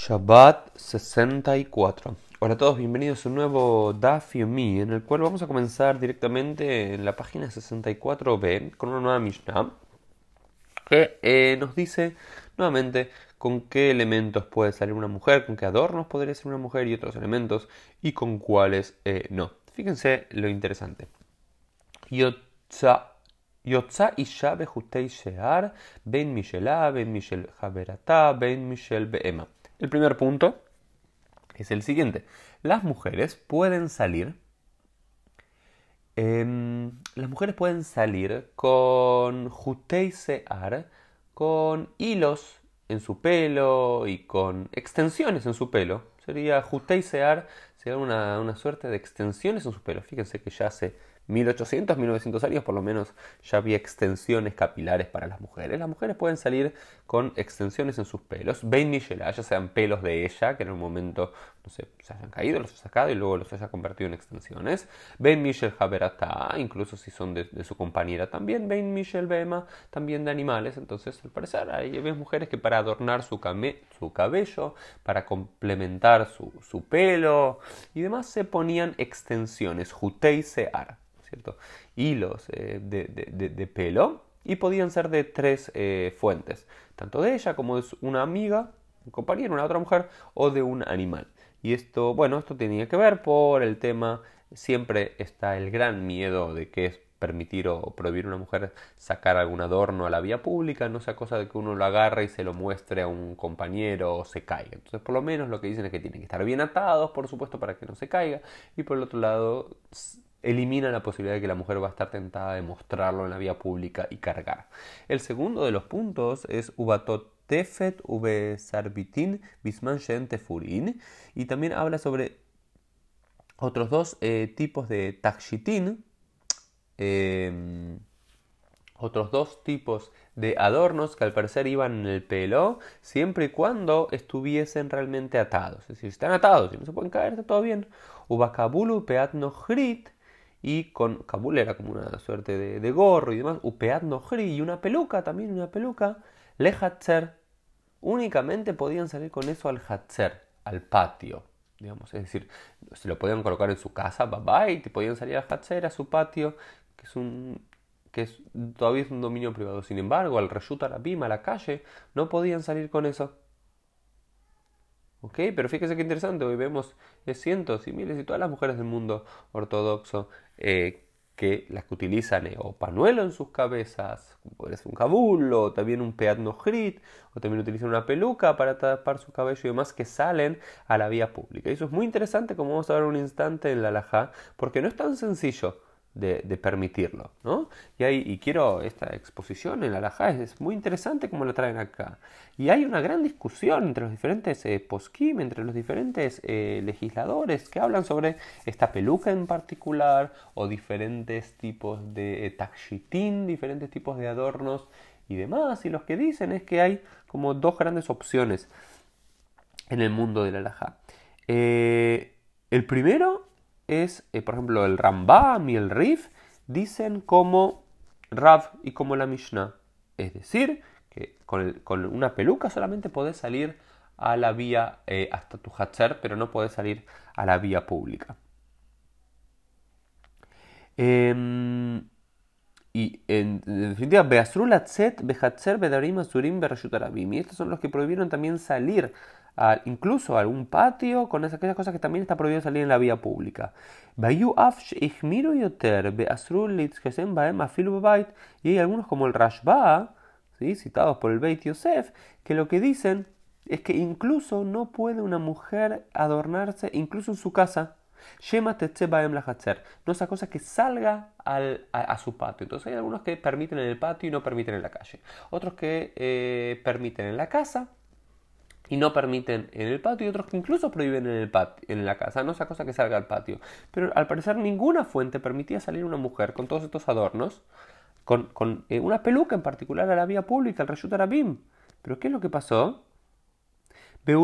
Shabbat 64. Hola a todos, bienvenidos a un nuevo Daf Yomi, en el cual vamos a comenzar directamente en la página 64b con una nueva Mishnah que eh, nos dice nuevamente con qué elementos puede salir una mujer, con qué adornos podría ser una mujer y otros elementos y con cuáles eh, no. Fíjense lo interesante. Yotza Yotza isha behutei shear, ben mishelá, ben mishel haberatá, ben mishel beema. El primer punto es el siguiente. Las mujeres pueden salir. Em, las mujeres pueden salir con jutei sear, con hilos en su pelo y con extensiones en su pelo. Sería jutei sear, sería una, una suerte de extensiones en su pelo. Fíjense que ya se 1800, 1900 años por lo menos ya había extensiones capilares para las mujeres. Las mujeres pueden salir con extensiones en sus pelos. Michela, ya sean pelos de ella, que en un momento, no sé, se hayan caído, los haya sacado y luego los haya convertido en extensiones. Ben Michel Haberata, incluso si son de, su compañera también. Ben Michel Bema, también de animales. Entonces, al parecer, hay mujeres que para adornar su, cabello, para complementar su, pelo y demás, se ponían extensiones, jutei sear. Hilos eh, de, pelo y podían ser de tres eh, fuentes, tanto de ella como de una amiga, un compañero, una otra mujer o de un animal. Y esto, bueno, esto tenía que ver por el tema, siempre está el gran miedo de que es permitir o prohibir a una mujer sacar algún adorno a la vía pública, no sea cosa de que uno lo agarre y se lo muestre a un compañero o se caiga. Entonces, por lo menos lo que dicen es que tienen que estar bien atados, por supuesto, para que no se caiga. Y por el otro lado, elimina la posibilidad de que la mujer va a estar tentada de mostrarlo en la vía pública y cargar. El segundo de los puntos es ubatot tefet sarbitin bisman tefurin y también habla sobre otros dos eh, tipos de takshitin, em, otros dos tipos de adornos que al parecer iban en el pelo siempre y cuando estuviesen realmente atados. Es decir, están atados y no se pueden caer, está todo bien. Ubakabulu peatno hrit y con Kabul era como una suerte de, gorro y demás, Upeat Nohri y una peluca, también una peluca, Le Hatzer, únicamente podían salir con eso al Hatzer, al patio, digamos, es decir, se lo podían colocar en su casa, bye y podían salir al Hatzer, a su patio, que es un que es, todavía un dominio privado. Sin embargo, al Reshut Arabim, a la calle, no podían salir con eso. ¿Ok? Pero fíjese qué interesante, hoy vemos cientos y miles y todas las mujeres del mundo ortodoxo eh, que las que utilizan o panuelo en sus cabezas, un kabul, o también un peatno grit, o también utilizan una peluca para tapar su cabello y demás que salen a la vía pública. Y eso es muy interesante, como vamos a ver un instante en la alajá, porque no es tan sencillo de, permitirlo. ¿no? Y, hay, y quiero esta exposición en la Alajá, es, muy interesante como lo traen acá. Y hay una gran discusión entre los diferentes eh, poskim, entre los diferentes eh, legisladores que hablan sobre esta peluca en particular o diferentes tipos de eh, diferentes tipos de adornos y demás. Y los que dicen es que hay como dos grandes opciones en el mundo de la Alajá. Eh, el primero es, eh, por ejemplo, el Rambam y el Rif dicen como Rav y como la Mishnah. Es decir, que con, una peluca solamente podés salir a la vía eh, hasta tu hatcher, pero no podés salir a la vía pública. Em, y en, definitiva, Beasrul Atzet, Behatzer, Bedarim, Azurim, Berashut Y estos son los que prohibieron también salir incluso a algún patio, con aquellas cosas que también está prohibido salir en la vía pública. Y hay algunos como el Rashba, ¿sí? citados por el Beit Yosef, que lo que dicen es que incluso no puede una mujer adornarse, incluso en su casa, no esa cosa que salga a, su patio. Entonces hay algunos que permiten en el patio y no permiten en la calle. Otros que eh, permiten en la casa y no permiten en el patio y otros que incluso prohíben en, el patio, en la casa, no esa cosa que salga al patio. Pero al parecer ninguna fuente permitía salir una mujer con todos estos adornos, con, eh, una peluca en particular a la vía pública, el Reshut Arabim. Pero ¿qué es lo que pasó? Pero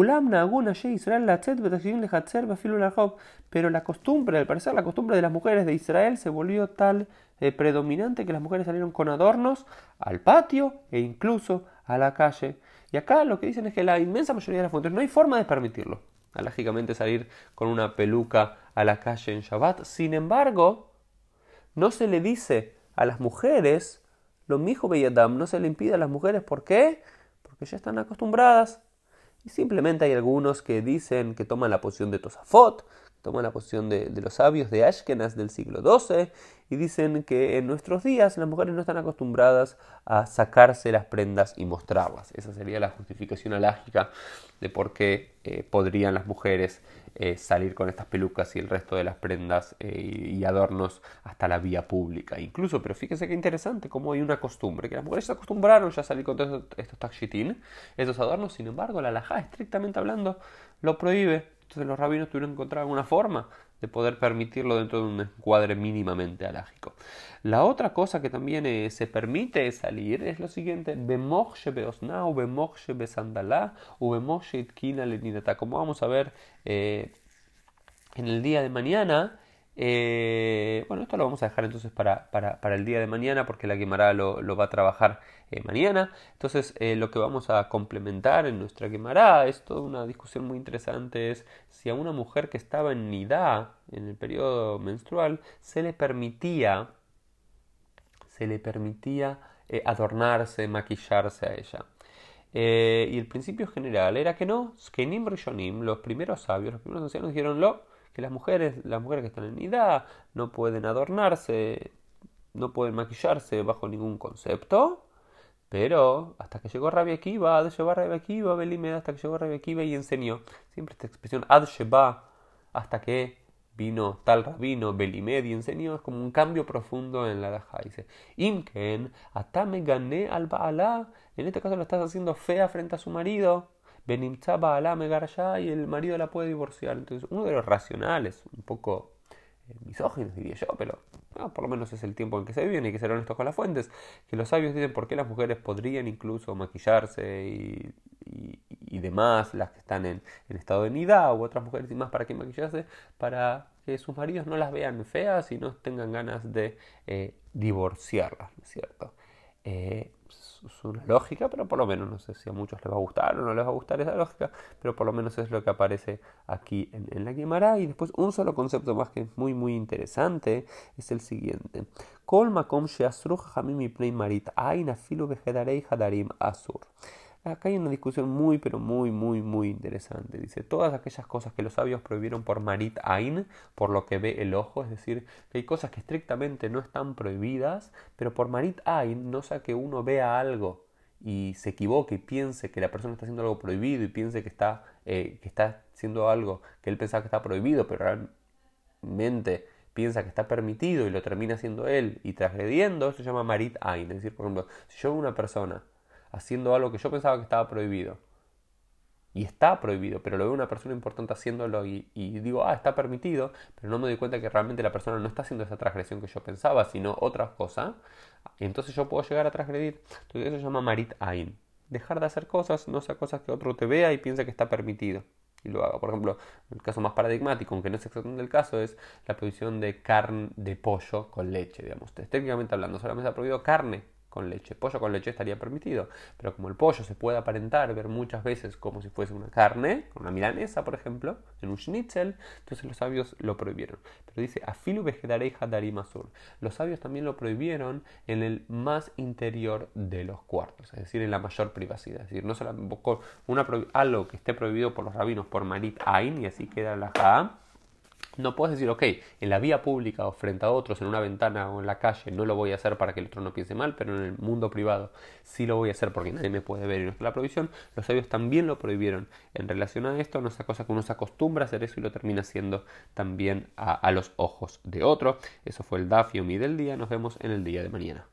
la costumbre, al parecer la costumbre de las mujeres de Israel se volvió tal eh, predominante que las mujeres salieron con adornos al patio e incluso a la calle. Y acá lo que dicen es que la inmensa mayoría de las fuentes no hay forma de permitirlo. Lógicamente salir con una peluca a la calle en Shabbat. Sin embargo, no se le dice a las mujeres lo mismo Beyadam, no se le impide a las mujeres. ¿Por qué? Porque ya están acostumbradas. Y simplemente hay algunos que dicen que toman la posición de Tosafot, toman la posición de, los sabios de Ashkenaz del siglo XII y dicen que en nuestros días las mujeres no están acostumbradas a sacarse las prendas y mostrarlas. Esa sería la justificación alágica de por qué eh, podrían las mujeres eh, salir con estas pelucas y el resto de las prendas eh, y adornos hasta la vía pública. Incluso, pero fíjense qué interesante cómo hay una costumbre, que las mujeres se acostumbraron ya a salir con todos estos takshitin, estos adornos, sin embargo la alajá estrictamente hablando lo prohíbe entonces los rabinos tuvieron que encontrar alguna forma de poder permitirlo dentro de un encuadre mínimamente alágico. La otra cosa que también eh, se permite salir es lo siguiente. Como vamos a ver eh, en el día de mañana, eh, bueno, esto lo vamos a dejar entonces para, para, el día de mañana porque la quemará lo, lo va a trabajar eh, mañana. Entonces eh, lo que vamos a complementar en nuestra quemará es toda una discusión muy interesante es si a una mujer que estaba en nidá en el periodo menstrual se le permitía se le permitía adornarse, maquillarse a ella. y el principio general era que no, que Rishonim, los primeros sabios, los primeros ancianos dijeron lo que las mujeres, las mujeres que están en edad no pueden adornarse, no pueden maquillarse bajo ningún concepto. Pero hasta que llegó Rabbi Akiva, Ad Sheba Rabbi Akiva, Belimeda, hasta que llegó Rabbi Akiva y enseñó. Siempre esta expresión Ad Sheba, hasta que vino tal rabino, Belimed y enseñó, es como un cambio profundo en la Daja. Dice, Imken, atame gané al Baalá, en este caso lo estás haciendo fea frente a su marido. Benimtzaba alá ya y el marido la puede divorciar. Entonces, uno de los racionales, un poco eh, misóginos diría yo, pero por lo menos es el tiempo en que se vive y que ser honestos con las fuentes, que los sabios dicen por qué las mujeres podrían incluso maquillarse y, demás, las que están en, estado de nidad, u otras mujeres y más para qué maquillarse, para que sus maridos no las vean feas y no tengan ganas de eh, divorciarlas, ¿no es cierto? Eh, es una lógica, pero por lo menos no sé si a muchos les va a gustar o no les va a gustar esa lógica, pero por lo menos es lo que aparece aquí en, la Gemara. Y después un solo concepto más que es muy muy interesante es el siguiente. Marit hadarim asur. Acá hay una discusión muy, pero muy, muy, muy interesante. Dice, todas aquellas cosas que los sabios prohibieron por Marit Ain, por lo que ve el ojo, es decir, que hay cosas que estrictamente no están prohibidas, pero por Marit Ain no sea que uno vea algo y se equivoque y piense que la persona está haciendo algo prohibido y piense que está, eh, que está haciendo algo que él pensaba que está prohibido, pero realmente piensa que está permitido y lo termina haciendo él y transgrediendo, eso se llama Marit Ain. Es decir, por ejemplo, si yo veo una persona haciendo algo que yo pensaba que estaba prohibido. Y está prohibido, pero lo veo una persona importante haciéndolo y, digo, ah, está permitido, pero no me doy cuenta que realmente la persona no está haciendo esa transgresión que yo pensaba, sino otra cosa. Y entonces yo puedo llegar a transgredir. Entonces eso se llama marit ain. Dejar de hacer cosas, no sea cosas que otro te vea y piense que está permitido y lo haga. Por ejemplo, el caso más paradigmático, aunque no es exactamente el caso, es la prohibición de carne de pollo con leche, digamos. Técnicamente hablando, solamente se ha prohibido carne con leche. Pollo con leche estaría permitido, pero como el pollo se puede aparentar, ver muchas veces como si fuese una carne, una milanesa, por ejemplo, en un schnitzel, entonces los sabios lo prohibieron. Pero dice, afilu vegedarei hadarim azul. Los sabios también lo prohibieron en el más interior de los cuartos, es decir, en la mayor privacidad. Es decir, no solamente una, algo que esté prohibido por los rabinos por marit ain, y así queda la ja no puedes decir, ok, en la vía pública o frente a otros, en una ventana o en la calle, no lo voy a hacer para que el otro no piense mal, pero en el mundo privado sí lo voy a hacer porque nadie me puede ver y no está la prohibición. Los sabios también lo prohibieron en relación a esto, no es cosa que uno se acostumbra a hacer eso y lo termina haciendo también a, los ojos de otro. Eso fue el Dafio Mi del día. Nos vemos en el día de mañana.